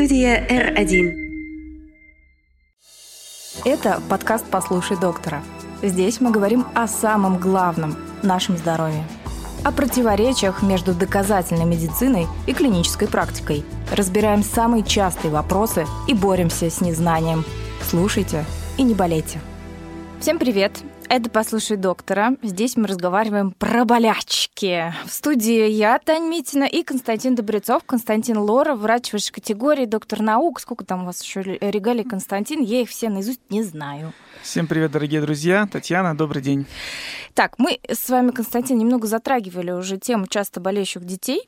Студия R1. Это подкаст «Послушай доктора». Здесь мы говорим о самом главном – нашем здоровье. О противоречиях между доказательной медициной и клинической практикой. Разбираем самые частые вопросы и боремся с незнанием. Слушайте и не болейте. Всем привет! Это «Послушай доктора». Здесь мы разговариваем про болячки. В студии я, Таня Митина, и Константин Добрецов, Константин Лора, врач высшей категории, доктор наук. Сколько там у вас еще регалий, Константин? Я их все наизусть не знаю. Всем привет, дорогие друзья. Татьяна, добрый день. Так, мы с вами, Константин, немного затрагивали уже тему часто болеющих детей.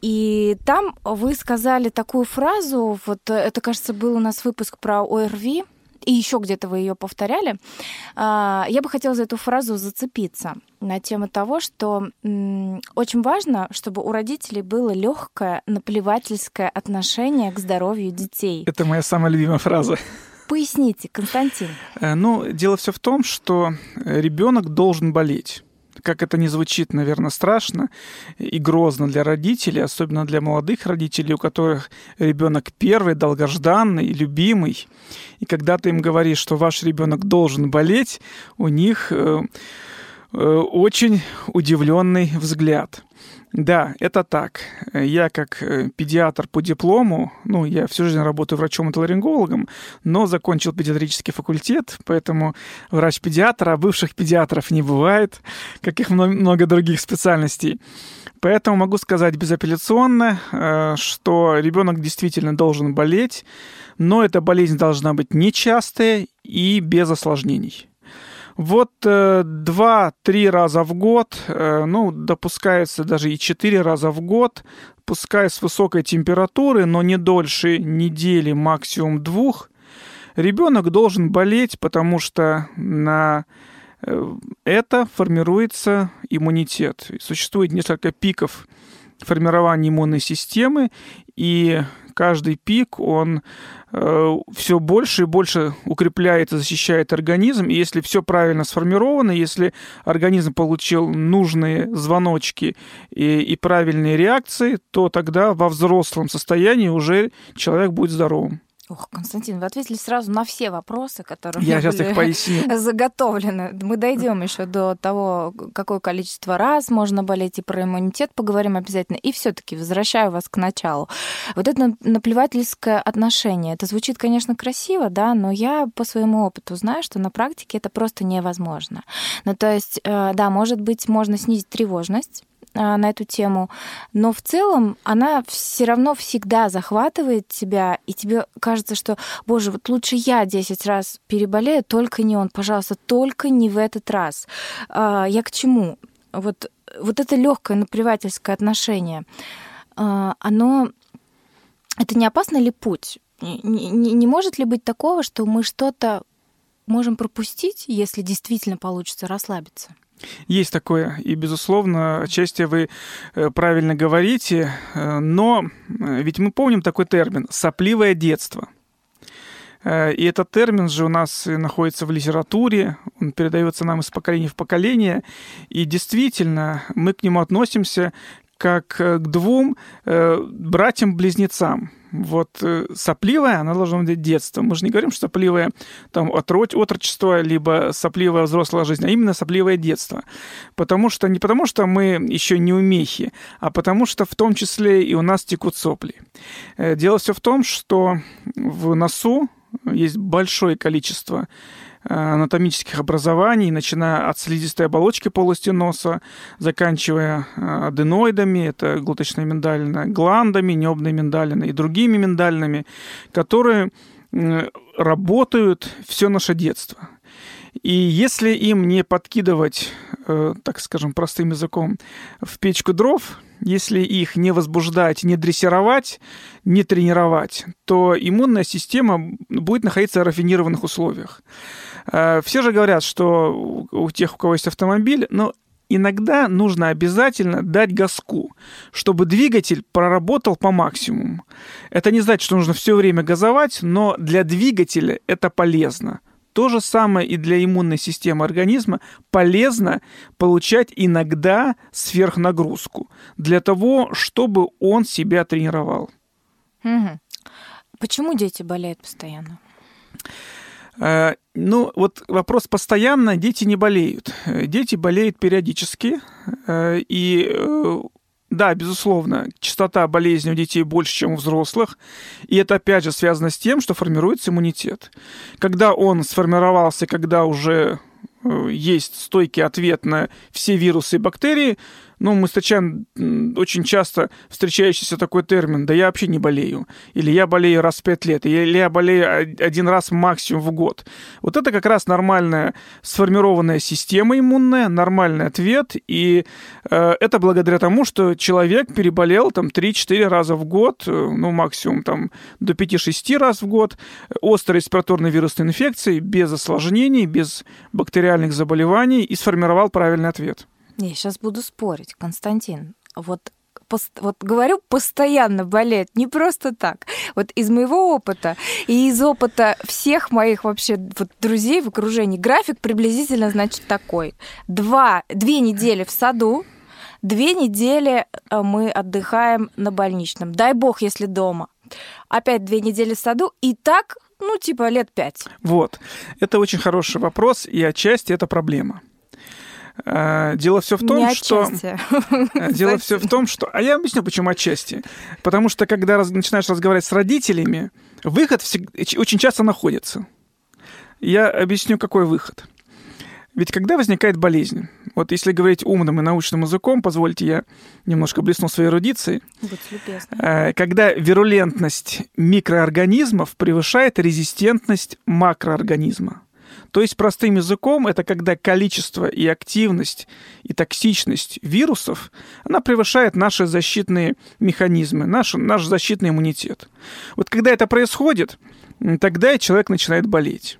И там вы сказали такую фразу, вот это, кажется, был у нас выпуск про ОРВИ, и еще где-то вы ее повторяли, а, я бы хотела за эту фразу зацепиться на тему того, что очень важно, чтобы у родителей было легкое наплевательское отношение к здоровью детей. Это моя самая любимая фраза. Поясните, Константин. Э, ну, дело все в том, что ребенок должен болеть как это не звучит, наверное, страшно и грозно для родителей, особенно для молодых родителей, у которых ребенок первый, долгожданный, любимый. И когда ты им говоришь, что ваш ребенок должен болеть, у них э, очень удивленный взгляд. Да, это так. Я как э, педиатр по диплому, ну, я всю жизнь работаю врачом-отоларингологом, но закончил педиатрический факультет, поэтому врач-педиатр, а бывших педиатров не бывает, как их много других специальностей. Поэтому могу сказать безапелляционно, э, что ребенок действительно должен болеть, но эта болезнь должна быть нечастая и без осложнений. Вот э, два-три раза в год, э, ну, допускается даже и четыре раза в год, пускай с высокой температурой, но не дольше недели, максимум двух, ребенок должен болеть, потому что на э, это формируется иммунитет. Существует несколько пиков формирования иммунной системы, и каждый пик, он все больше и больше укрепляет и защищает организм. И если все правильно сформировано, если организм получил нужные звоночки и, и правильные реакции, то тогда во взрослом состоянии уже человек будет здоровым. Ох, Константин, вы ответили сразу на все вопросы, которые Я сейчас их поясню. заготовлены. Мы дойдем еще до того, какое количество раз можно болеть, и про иммунитет поговорим обязательно. И все-таки возвращаю вас к началу. Вот это наплевательское отношение, это звучит, конечно, красиво, да, но я по своему опыту знаю, что на практике это просто невозможно. Ну, то есть, э, да, может быть, можно снизить тревожность, на эту тему, но в целом она все равно всегда захватывает тебя, и тебе кажется, что, боже, вот лучше я 10 раз переболею, только не он, пожалуйста, только не в этот раз. А, я к чему? Вот, вот это легкое наплевательское отношение, а, оно... Это не опасно ли путь? Не, не, не может ли быть такого, что мы что-то можем пропустить, если действительно получится расслабиться? Есть такое, и, безусловно, отчасти вы э, правильно говорите, э, но э, ведь мы помним такой термин «сопливое детство». И этот термин же у нас находится в литературе, он передается нам из поколения в поколение, и действительно мы к нему относимся как к двум братьям-близнецам вот э, сопливая, она должна быть детство. Мы же не говорим, что сопливое там отрочь, отрочество, либо сопливая взрослая жизнь, а именно сопливое детство. Потому что не потому, что мы еще не умехи, а потому что в том числе и у нас текут сопли. Э, дело все в том, что в носу есть большое количество Э, анатомических образований, начиная от слизистой оболочки полости носа, заканчивая э, аденоидами, это глоточная миндалина, гландами, небной миндалиной и другими миндалинами, которые работают все наше детство. И если им не подкидывать, э, так скажем, простым языком, в печку дров, если их не возбуждать, не дрессировать, не тренировать, то иммунная система будет находиться в рафинированных условиях. Э, все же говорят, что у тех, у кого есть автомобиль, но иногда нужно обязательно дать газку, чтобы двигатель проработал по максимуму. Это не значит, что нужно все время газовать, но для двигателя это полезно. То же самое и для иммунной системы организма полезно получать иногда сверхнагрузку для того, чтобы он себя тренировал. Почему дети болеют постоянно? Э, ну, вот вопрос постоянно, дети не болеют. Дети болеют периодически, э, и э, да, безусловно, частота болезней у детей больше, чем у взрослых. И это, опять же, связано с тем, что формируется иммунитет. Когда он сформировался, когда уже есть стойкий ответ на все вирусы и бактерии, ну, мы встречаем очень часто встречающийся такой термин, да я вообще не болею, или я болею раз в пять лет, или я болею один раз максимум в год. Вот это как раз нормальная сформированная система иммунная, нормальный ответ, и э, это благодаря тому, что человек переболел там 3-4 раза в год, э, ну, максимум там до 5-6 раз в год, острой респираторной вирусной инфекции, без осложнений, без бактериальных заболеваний, и сформировал правильный ответ. Я сейчас буду спорить, Константин. Вот вот говорю, постоянно болеет, не просто так. Вот из моего опыта и из опыта всех моих вообще вот друзей в окружении график приблизительно, значит, такой. Два, две недели в саду, две недели э, мы отдыхаем на больничном. Дай бог, если дома. Опять две недели в саду, и так, ну, типа лет пять. Вот. Это очень хороший вопрос, и отчасти это проблема. Э, дело все в том, Не что... Э, дело все в том, что... А я объясню, почему отчасти. Потому что, когда раз... начинаешь разговаривать с родителями, выход всег... очень часто находится. Я объясню, какой выход. Ведь когда возникает болезнь, вот если говорить умным и научным языком, позвольте я немножко блесну своей эрудицией. Э, когда вирулентность микроорганизмов превышает резистентность макроорганизма. То есть простым языком это когда количество и активность и токсичность вирусов, она превышает наши защитные механизмы, наш, наш защитный иммунитет. Вот когда это происходит, тогда человек начинает болеть.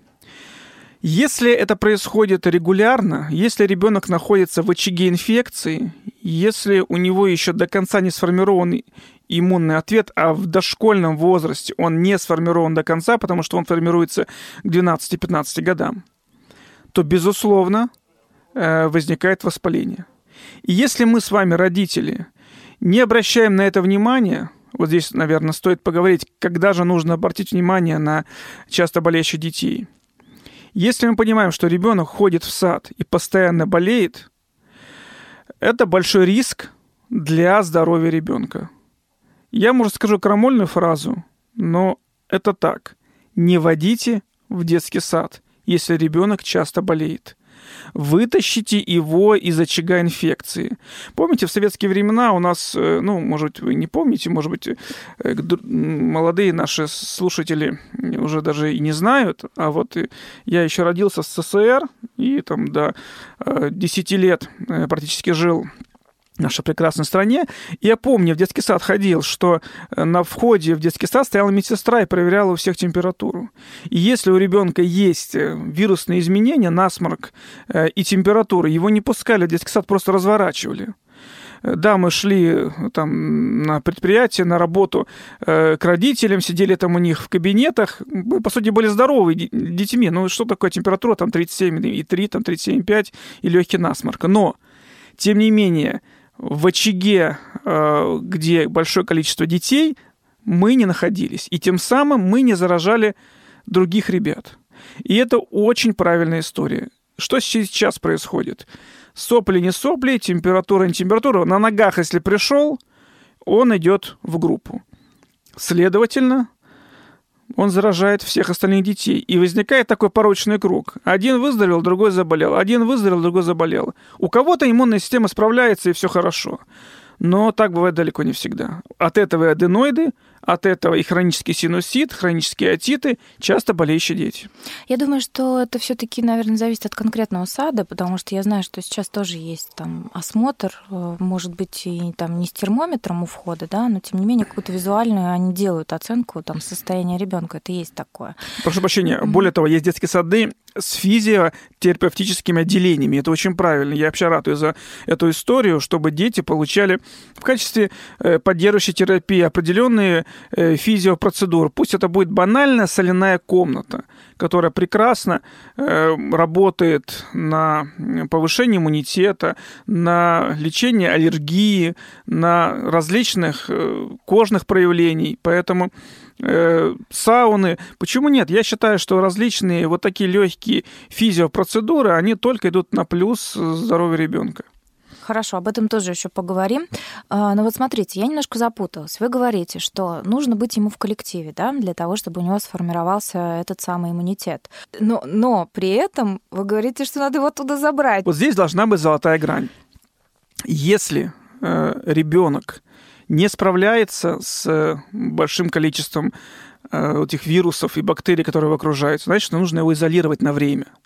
Если это происходит регулярно, если ребенок находится в очаге инфекции, если у него еще до конца не сформирован иммунный ответ, а в дошкольном возрасте он не сформирован до конца, потому что он формируется к 12-15 годам, то, безусловно, э, возникает воспаление. И если мы с вами, родители, не обращаем на это внимания, вот здесь, наверное, стоит поговорить, когда же нужно обратить внимание на часто болеющих детей. Если мы понимаем, что ребенок ходит в сад и постоянно болеет, это большой риск для здоровья ребенка. Я, может, скажу крамольную фразу, но это так. Не водите в детский сад, если ребенок часто болеет. Вытащите его из очага инфекции. Помните, в советские времена у нас, э, ну, может быть, вы не помните, может быть, э, молодые наши слушатели уже даже и не знают, а вот я еще родился в СССР и там до 10 э, лет практически жил нашей прекрасной стране. Я помню, в детский сад ходил, что э, на входе в детский сад стояла медсестра и проверяла у всех температуру. И если у ребенка есть э, вирусные изменения, насморк э, и температура, его не пускали в детский сад, просто разворачивали. Да, мы шли там на предприятие, на работу э, к родителям, сидели там у них в кабинетах. Мы, по сути, были здоровы детьми. Ну, что такое температура? Там 37,3, там 37,5 и легкий насморк. Но, тем не менее, в очаге, э, где большое количество детей, мы не находились. И тем самым мы не заражали других ребят. И это очень правильная история. Что сейчас происходит? Сопли не сопли, температура не температура. На ногах, если пришел, он идет в группу. Следовательно, он заражает всех остальных детей. И возникает такой порочный круг. Один выздоровел, другой заболел. Один выздоровел, другой заболел. У кого-то иммунная система справляется, и все хорошо. Но так бывает далеко не всегда. От этого и аденоиды, от этого и хронический синусит, хронические отиты, часто болеющие дети. Я думаю, что это все таки наверное, зависит от конкретного сада, потому что я знаю, что сейчас тоже есть там осмотр, э, может быть, и там не с термометром у входа, да, но тем не менее какую-то визуальную они делают оценку там состояния ребенка. Это есть такое. Прошу прощения. Более того, есть детские сады с физиотерапевтическими отделениями. Это очень правильно. Я вообще ратую за эту историю, чтобы дети получали в качестве э, поддерживающей терапии определенные Э, физиопроцедур. Пусть это будет банальная соляная комната, которая прекрасно э, работает на повышение иммунитета, на лечение аллергии, на различных кожных проявлений. Поэтому э, сауны. Почему нет? Я считаю, что различные вот такие легкие физиопроцедуры, они только идут на плюс здоровья ребенка. Хорошо, об этом тоже еще поговорим. А, но вот смотрите, я немножко запуталась. Вы говорите, что нужно быть ему в коллективе, да, для того, чтобы у него сформировался этот самый иммунитет. Но, но при этом вы говорите, что надо его оттуда забрать. Вот здесь должна быть золотая грань. Если э, ребенок не справляется с большим количеством э, этих вирусов и бактерий, которые его окружают, значит, нужно его изолировать на время –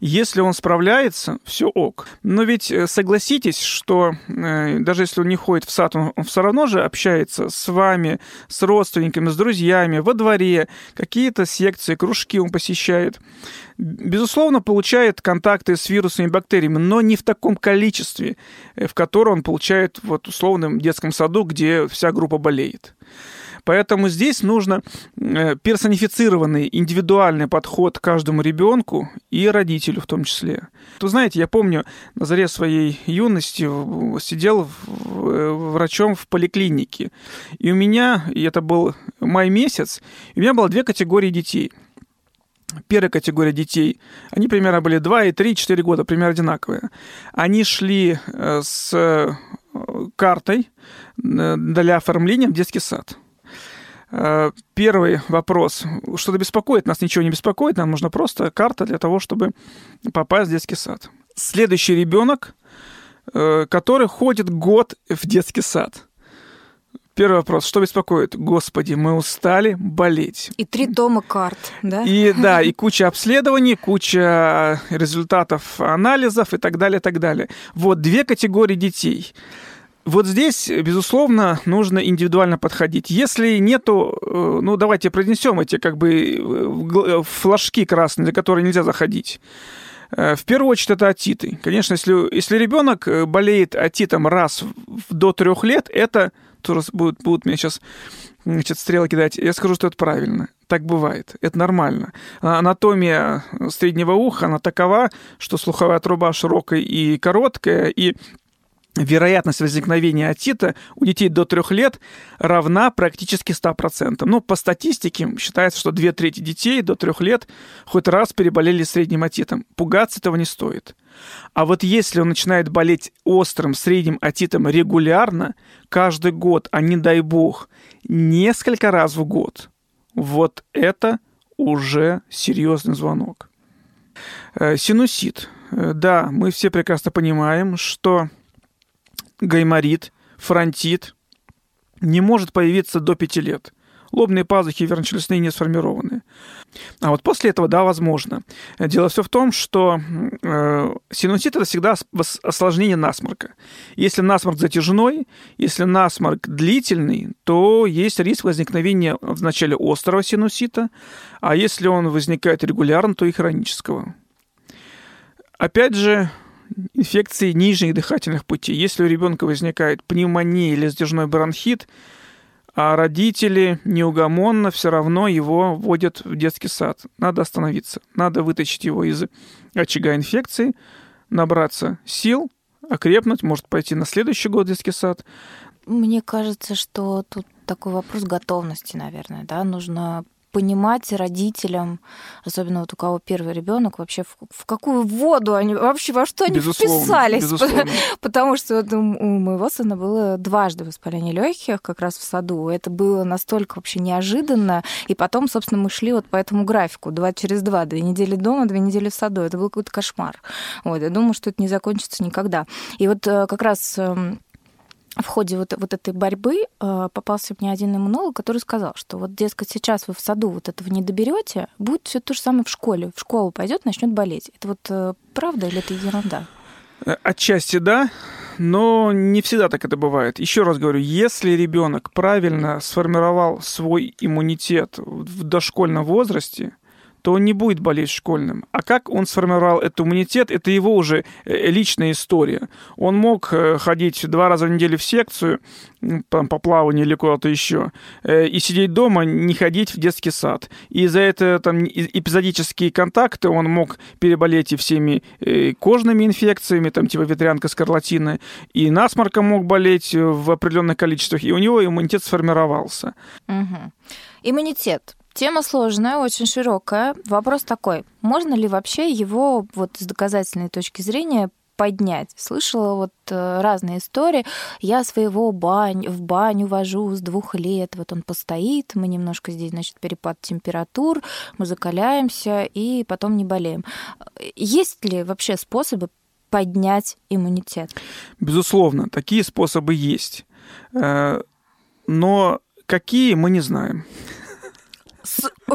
если он справляется, все ок. Но ведь э, согласитесь, что э, даже если он не ходит в сад, он, он все равно же общается с вами, с родственниками, с друзьями, во дворе, какие-то секции, кружки он посещает. Безусловно, получает контакты с вирусами и бактериями, но не в таком количестве, э, в котором он получает вот условном детском саду, где вся группа болеет. Поэтому здесь нужно э, персонифицированный, индивидуальный подход к каждому ребенку и родителю в том числе. Вы знаете, я помню, на заре своей юности сидел э, врачом в поликлинике. И у меня, и это был май месяц, у меня было две категории детей – Первая категория детей, они примерно были 2 и 3, 4 года, примерно одинаковые. Они шли э, с картой для оформления в детский сад. Э, первый вопрос. Что-то беспокоит? Нас ничего не беспокоит, нам нужна просто карта для того, чтобы попасть в детский сад. Следующий ребенок, э, который ходит год в детский сад. Первый вопрос. Что беспокоит? Господи, мы устали болеть. И три тома карт, да? И да, и куча обследований, куча результатов анализов и так далее, и так далее. Вот две категории детей – вот здесь, безусловно, нужно индивидуально подходить. Если нету, э, ну давайте произнесем эти как бы э, э, флажки красные, за которые нельзя заходить. В первую очередь это отиты. Конечно, если, если ребенок болеет отитом раз до трех лет, это тоже будут, будут мне сейчас значит, стрелы кидать. Я скажу, что это правильно. Так бывает. Это нормально. А анатомия среднего уха, она такова, что слуховая труба широкая и короткая, и вероятность возникновения отита у детей до трех лет равна практически 100%. Ну, по статистике считается, что две трети детей до трех лет хоть раз переболели средним отитом. Пугаться этого не стоит. А вот если он начинает болеть острым средним отитом регулярно, каждый год, а не дай бог, несколько раз в год, вот это уже серьезный звонок. Э, синусит. Э, да, мы все прекрасно понимаем, что гайморит, фронтит не может появиться до 5 лет. Лобные пазухи верночелюстные не сформированы. А вот после этого, да, возможно. Дело все в том, что э, синусит это всегда осложнение насморка. Если насморк затяжной, если насморк длительный, то есть риск возникновения вначале острого синусита, а если он возникает регулярно, то и хронического. Опять же, инфекции нижних дыхательных путей. Если у ребенка возникает пневмония или сдержной бронхит, а родители неугомонно все равно его вводят в детский сад. Надо остановиться. Надо вытащить его из очага инфекции, набраться сил, окрепнуть, может пойти на следующий год в детский сад. Мне кажется, что тут такой вопрос готовности, наверное, да, нужно понимать родителям, особенно вот у кого первый ребенок, вообще в, в какую воду они вообще во что они безусловно, вписались, безусловно. потому что вот у моего сына было дважды воспаление легких как раз в саду. Это было настолько вообще неожиданно, и потом, собственно, мы шли вот по этому графику два через два, две недели дома, две недели в саду. Это был какой-то кошмар. Вот, я думаю, что это не закончится никогда. И вот э, как раз эм, в ходе вот, вот этой борьбы э, попался мне один иммунолог, который сказал, что вот, дескать, сейчас вы в саду вот этого не доберете, будет все то же самое в школе. В школу пойдет, начнет болеть. Это вот э, правда или это ерунда? Э, отчасти да, но не всегда так это бывает. Еще раз говорю, если ребенок правильно сформировал свой иммунитет в дошкольном возрасте, то он не будет болеть школьным. А как он сформировал этот иммунитет, это его уже э, личная история. Он мог э, ходить два раза в неделю в секцию, там, по плаванию или куда-то еще, э, и сидеть дома, не ходить в детский сад. И за это там эпизодические контакты он мог переболеть и всеми кожными инфекциями, там типа ветрянка, скарлатина, и насморком мог болеть в определенных количествах, и у него иммунитет сформировался. Угу. Иммунитет. Тема сложная, очень широкая. Вопрос такой, можно ли вообще его вот с доказательной точки зрения поднять. Слышала вот э, разные истории. Я своего бань, в баню вожу с двух лет. Вот он постоит, мы немножко здесь, значит, перепад температур, мы закаляемся и потом не болеем. Есть ли вообще способы поднять иммунитет? Безусловно, такие способы есть. Э, но какие, мы не знаем.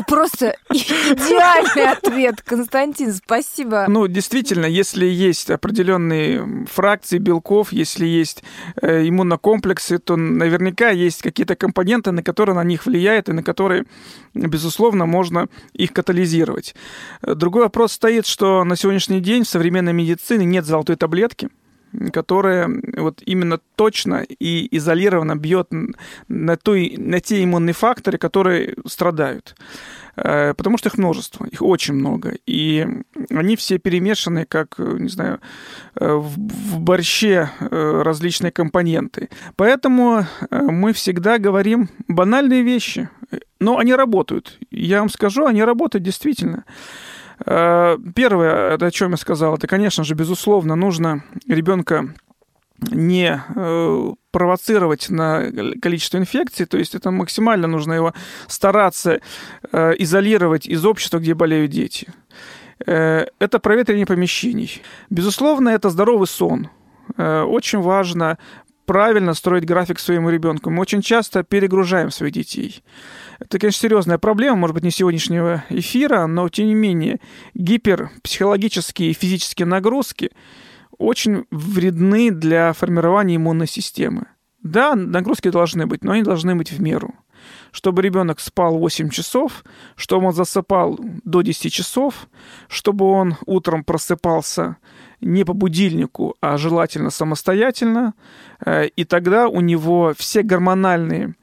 Просто идеальный ответ, Константин, спасибо. Ну, действительно, если есть определенные фракции белков, если есть э, иммунокомплексы, то наверняка есть какие-то компоненты, на которые на них влияют и на которые, безусловно, можно их катализировать. Другой вопрос стоит, что на сегодняшний день в современной медицине нет золотой таблетки – которая вот именно точно и изолированно бьет на, той, на те иммунные факторы, которые страдают. Э, потому что их множество, их очень много. И они все перемешаны, как, не знаю, э, в, в борще э, различные компоненты. Поэтому мы всегда говорим банальные вещи, но они работают. Я вам скажу, они работают действительно. Э, первое, о чем я сказал, это, конечно же, безусловно, нужно ребенка не э, провоцировать на количество инфекций, то есть это максимально нужно его стараться э, изолировать из общества, где болеют дети. Это проветривание помещений. Безусловно, это здоровый сон. Очень важно правильно строить график своему ребенку. Мы очень часто перегружаем своих детей. Это, конечно, серьезная проблема, может быть, не сегодняшнего эфира, но, тем не менее, гиперпсихологические и физические нагрузки очень вредны для формирования иммунной системы. Да, нагрузки должны быть, но они должны быть в меру. Чтобы ребенок спал 8 часов, чтобы он засыпал до 10 часов, чтобы он утром просыпался не по будильнику, а желательно самостоятельно, э, и тогда у него все гормональные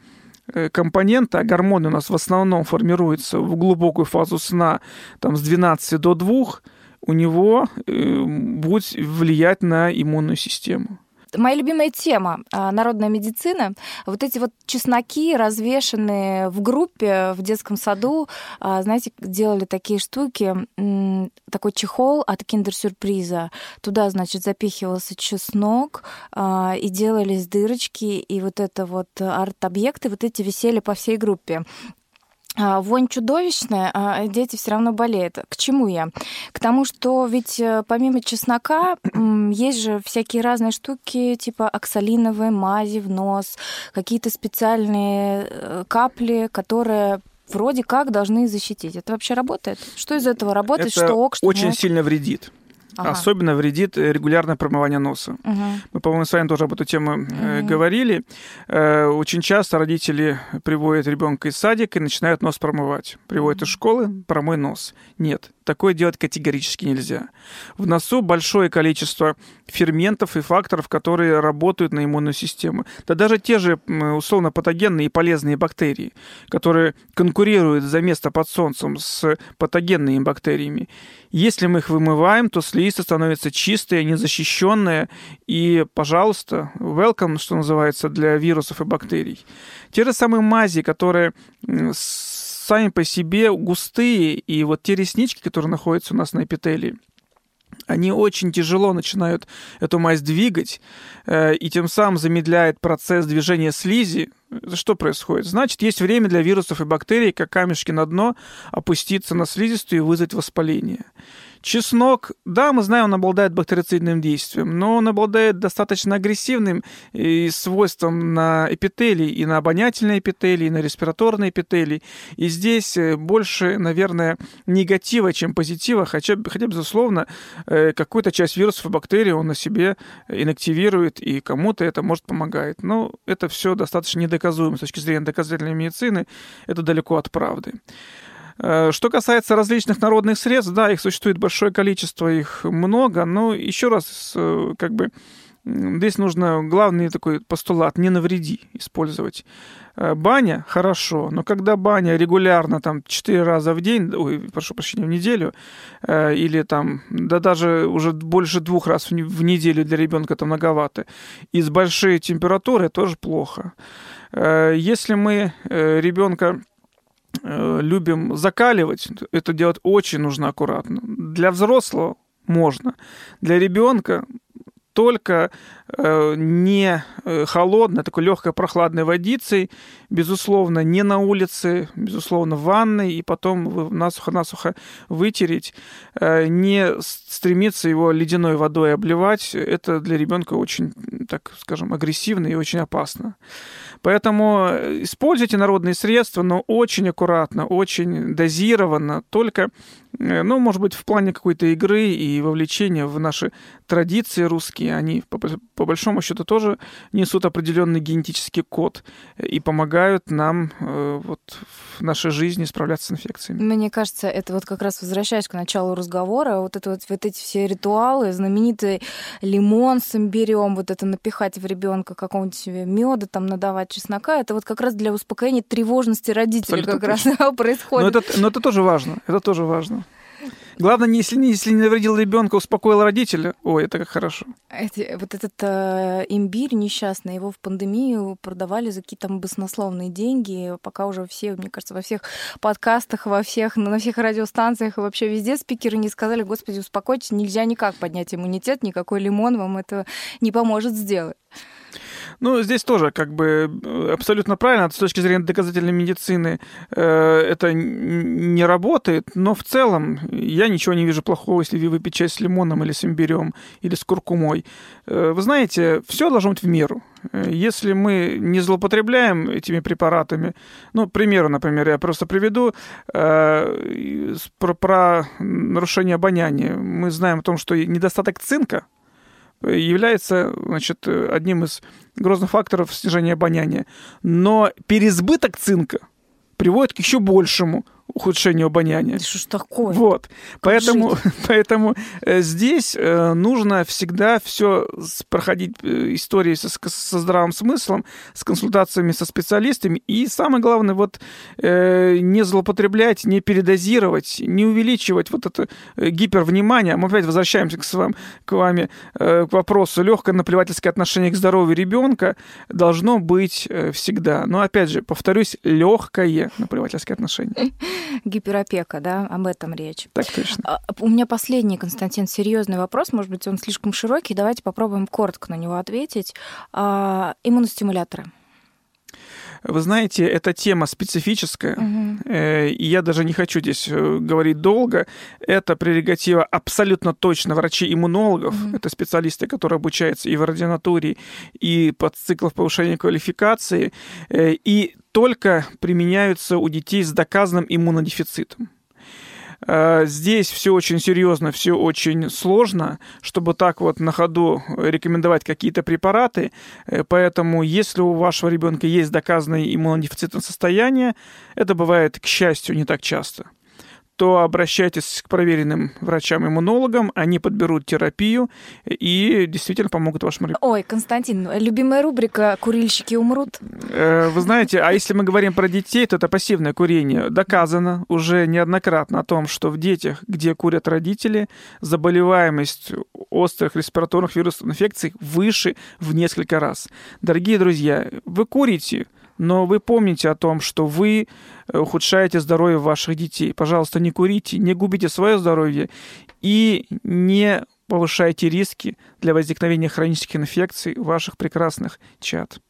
Э, компоненты, а гормоны у нас в основном формируются в глубокую фазу сна там, с 12 до 2, у него э, будет влиять на иммунную систему. Моя любимая тема а, народная медицина. Вот эти вот чесноки, развешенные в группе в детском саду, а, знаете, делали такие штуки, такой чехол от киндер-сюрприза. Туда, значит, запихивался чеснок, а, и делались дырочки, и вот это вот арт-объекты, вот эти висели по всей группе. А, вонь чудовищная, а дети все равно болеют. К чему я? К тому, что ведь э, помимо чеснока есть же всякие разные штуки, типа оксалиновые мази в нос, какие-то специальные э, капли, которые вроде как должны защитить. Это вообще работает? Что из этого работает? Это что ок, что очень нет? сильно вредит. Ага. Особенно вредит регулярное промывание носа. Угу. Мы, по-моему, с вами тоже об эту тему угу. говорили. Э, очень часто родители приводят ребенка из садика и начинают нос промывать. Приводят из школы, промой нос. Нет, такое делать категорически нельзя. В носу большое количество ферментов и факторов, которые работают на иммунную систему. Да даже те же условно патогенные и полезные бактерии, которые конкурируют за место под солнцем с патогенными бактериями. Если мы их вымываем, то слизистая становится чистая, незащищенная, и, пожалуйста, welcome, что называется, для вирусов и бактерий. Те же самые мази, которые сами по себе густые, и вот те реснички, которые находятся у нас на эпителии, они очень тяжело начинают эту мазь двигать, э, и тем самым замедляет процесс движения слизи. Что происходит? Значит, есть время для вирусов и бактерий, как камешки на дно, опуститься на слизистую и вызвать воспаление. Чеснок, да, мы знаем, он обладает бактерицидным действием, но он обладает достаточно агрессивным и свойством на эпителий, и на обонятельные эпителии, и на респираторные эпителии. И здесь э, больше, наверное, негатива, чем позитива, хотя, хотя безусловно, э, какую-то часть вирусов и бактерий он на себе инактивирует, и кому-то это может помогать. Но это все достаточно недоказуемо с точки зрения доказательной медицины, это далеко от правды. Э, что касается различных народных средств, да, их существует большое количество, их много, но еще раз, э, как бы, здесь нужно главный такой постулат «не навреди» использовать. Э, баня – хорошо, но когда баня регулярно, там, 4 раза в день, ой, прошу прощения, в неделю, или там, да даже уже больше двух раз в неделю для ребенка это многовато, и с большой температурой тоже плохо. Если мы ребенка любим закаливать, это делать очень нужно аккуратно. Для взрослого можно. Для ребенка только э, не э, холодной, такой легкой прохладной водицей, безусловно, не на улице, безусловно, в ванной, и потом насухо-насухо вытереть, э, не стремиться его ледяной водой обливать, это для ребенка очень, так скажем, агрессивно и очень опасно. Поэтому используйте народные средства, но очень аккуратно, очень дозированно, только Э, ну, может быть, в плане какой-то игры и вовлечения в наши традиции русские, они по, по большому счету тоже несут определенный генетический код и помогают нам э, вот в нашей жизни справляться с инфекциями. Мне кажется, это вот как раз возвращаясь к началу разговора, вот это вот, вот эти все ритуалы, знаменитый лимон с имбирем, вот это напихать в ребенка какого-нибудь меда, там надавать чеснока, это вот как раз для успокоения тревожности родителей Абсолютно как точно. раз происходит. Но это, но это тоже важно, это тоже важно. Главное, если, если не навредил ребенка, успокоил родителя. Ой, это как хорошо. Эти, вот этот э, имбирь несчастный, его в пандемию продавали за какие-то баснословные деньги, пока уже все, мне кажется, во всех подкастах, во всех, на всех радиостанциях и вообще везде спикеры не сказали, господи, успокойтесь, нельзя никак поднять иммунитет, никакой лимон вам это не поможет сделать. Ну, здесь тоже как бы э, абсолютно правильно. С точки зрения доказательной медицины э, это не работает, но в целом я ничего не вижу плохого, если вы выпить чай с лимоном или с имбирем или с куркумой. Э, вы знаете, все должно быть в меру. Если мы не злоупотребляем этими препаратами, ну, примеру, например, я просто приведу э, про, про нарушение обоняния. Мы знаем о том, что недостаток цинка является значит, одним из грозных факторов снижения обоняния. Но переизбыток цинка приводит к еще большему ухудшению обоняния. Что ж такое? Вот. Поэтому, поэтому э, здесь э, нужно всегда все проходить э, истории со, со здравым смыслом, с консультациями со специалистами. И самое главное, вот не злоупотреблять, не передозировать, не увеличивать вот это гипервнимание. Мы опять возвращаемся к, вам, к вами к вопросу. Легкое наплевательское отношение к здоровью ребенка должно быть всегда. Но опять же, повторюсь, легкое наплевательское отношение. гиперопека, да, об этом речь. Так точно. А, у меня последний, Константин, серьезный вопрос, может быть, он слишком широкий, давайте попробуем коротко на него ответить. А, иммуностимуляторы. Вы знаете, эта тема специфическая, угу. и я даже не хочу здесь э, говорить долго. Это прерогатива абсолютно точно врачей-иммунологов. Угу. Это специалисты, которые обучаются и в ординатуре, и под циклов повышения квалификации. Э, и только применяются у детей с доказанным иммунодефицитом. Э, здесь все очень серьезно, все очень сложно, чтобы так вот на ходу рекомендовать какие-то препараты. Э, поэтому, если у вашего ребенка есть доказанное иммунодефицитное состояние, это бывает, к счастью, не так часто то обращайтесь к проверенным врачам-иммунологам, они подберут терапию и действительно помогут вашему ребенку. Ой, Константин, любимая рубрика «Курильщики умрут». Э, вы знаете, а если мы говорим про детей, то это пассивное курение. Доказано уже неоднократно о том, что в детях, где курят родители, заболеваемость острых респираторных вирусных инфекций выше в несколько раз. Дорогие друзья, вы курите, но вы помните о том, что вы э, ухудшаете здоровье ваших детей. Пожалуйста, не курите, не губите свое здоровье и не повышайте риски для возникновения хронических инфекций ваших прекрасных чад.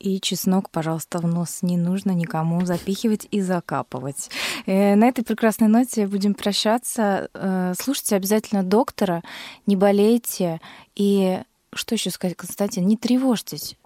И чеснок, пожалуйста, в нос не нужно никому запихивать и закапывать. Э, на этой прекрасной ноте будем прощаться. Э, слушайте обязательно доктора, не болейте. И что еще сказать, Константин, не тревожьтесь.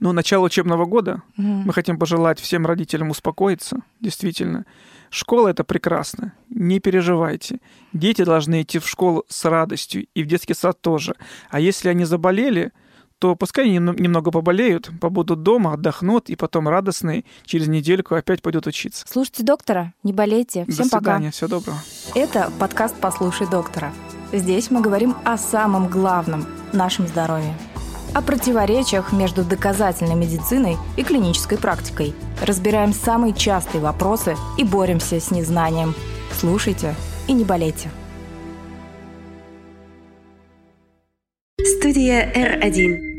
Но начало учебного года mm. мы хотим пожелать всем родителям успокоиться, действительно. Школа это прекрасно, не переживайте. Дети должны идти в школу с радостью, и в детский сад тоже. А если они заболели, то пускай они немного поболеют, побудут дома, отдохнут, и потом радостные через недельку опять пойдут учиться. Слушайте доктора, не болейте. Всем До свидания, пока. всего доброго. Это подкаст «Послушай доктора». Здесь мы говорим о самом главном – нашем здоровье. О противоречиях между доказательной медициной и клинической практикой. Разбираем самые частые вопросы и боремся с незнанием. Слушайте и не болейте. Студия R1.